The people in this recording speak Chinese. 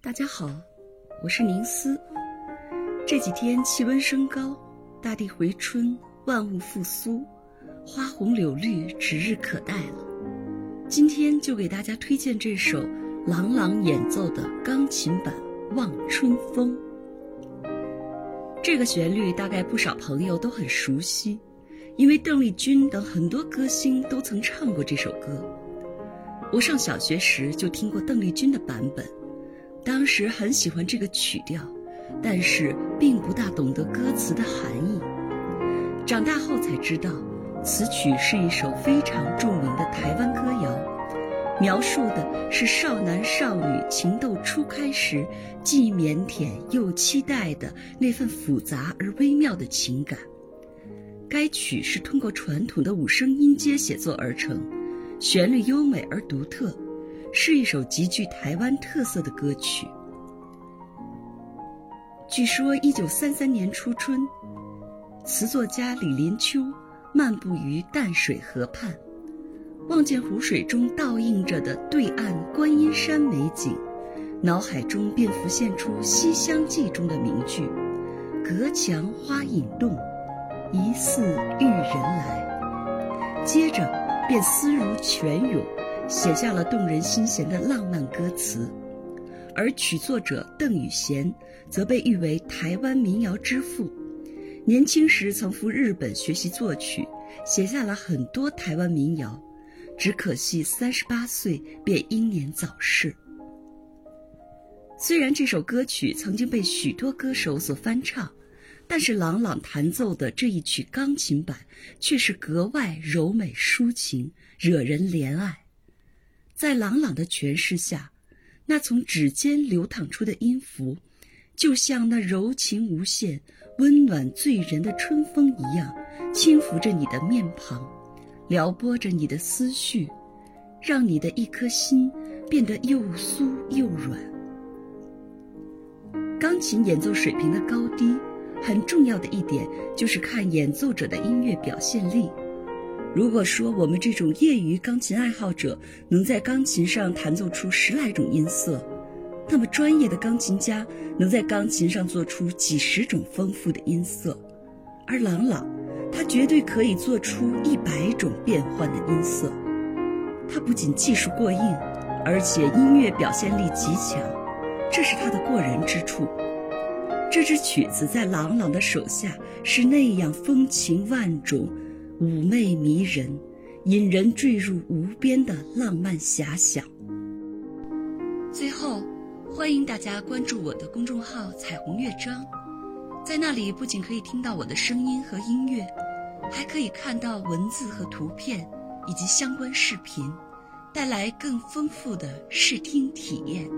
大家好，我是宁思。这几天气温升高，大地回春，万物复苏，花红柳绿，指日可待了。今天就给大家推荐这首郎朗演奏的钢琴版《望春风》。这个旋律大概不少朋友都很熟悉，因为邓丽君等很多歌星都曾唱过这首歌。我上小学时就听过邓丽君的版本。当时很喜欢这个曲调，但是并不大懂得歌词的含义。长大后才知道，此曲是一首非常著名的台湾歌谣，描述的是少男少女情窦初开时既腼腆又期待的那份复杂而微妙的情感。该曲是通过传统的五声音阶写作而成，旋律优美而独特。是一首极具台湾特色的歌曲。据说，一九三三年初春，词作家李林秋漫步于淡水河畔，望见湖水中倒映着的对岸观音山美景，脑海中便浮现出《西厢记》中的名句：“隔墙花影动，疑似玉人来。”接着便思如泉涌。写下了动人心弦的浪漫歌词，而曲作者邓雨贤则被誉为台湾民谣之父。年轻时曾赴日本学习作曲，写下了很多台湾民谣。只可惜三十八岁便英年早逝。虽然这首歌曲曾经被许多歌手所翻唱，但是朗朗弹奏的这一曲钢琴版却是格外柔美抒情，惹人怜爱。在朗朗的诠释下，那从指尖流淌出的音符，就像那柔情无限、温暖醉人的春风一样，轻抚着你的面庞，撩拨着你的思绪，让你的一颗心变得又酥又软。钢琴演奏水平的高低，很重要的一点就是看演奏者的音乐表现力。如果说我们这种业余钢琴爱好者能在钢琴上弹奏出十来种音色，那么专业的钢琴家能在钢琴上做出几十种丰富的音色，而郎朗，他绝对可以做出一百种变换的音色。他不仅技术过硬，而且音乐表现力极强，这是他的过人之处。这支曲子在郎朗的手下是那样风情万种。妩媚迷人，引人坠入无边的浪漫遐想。最后，欢迎大家关注我的公众号“彩虹乐章”，在那里不仅可以听到我的声音和音乐，还可以看到文字和图片以及相关视频，带来更丰富的视听体验。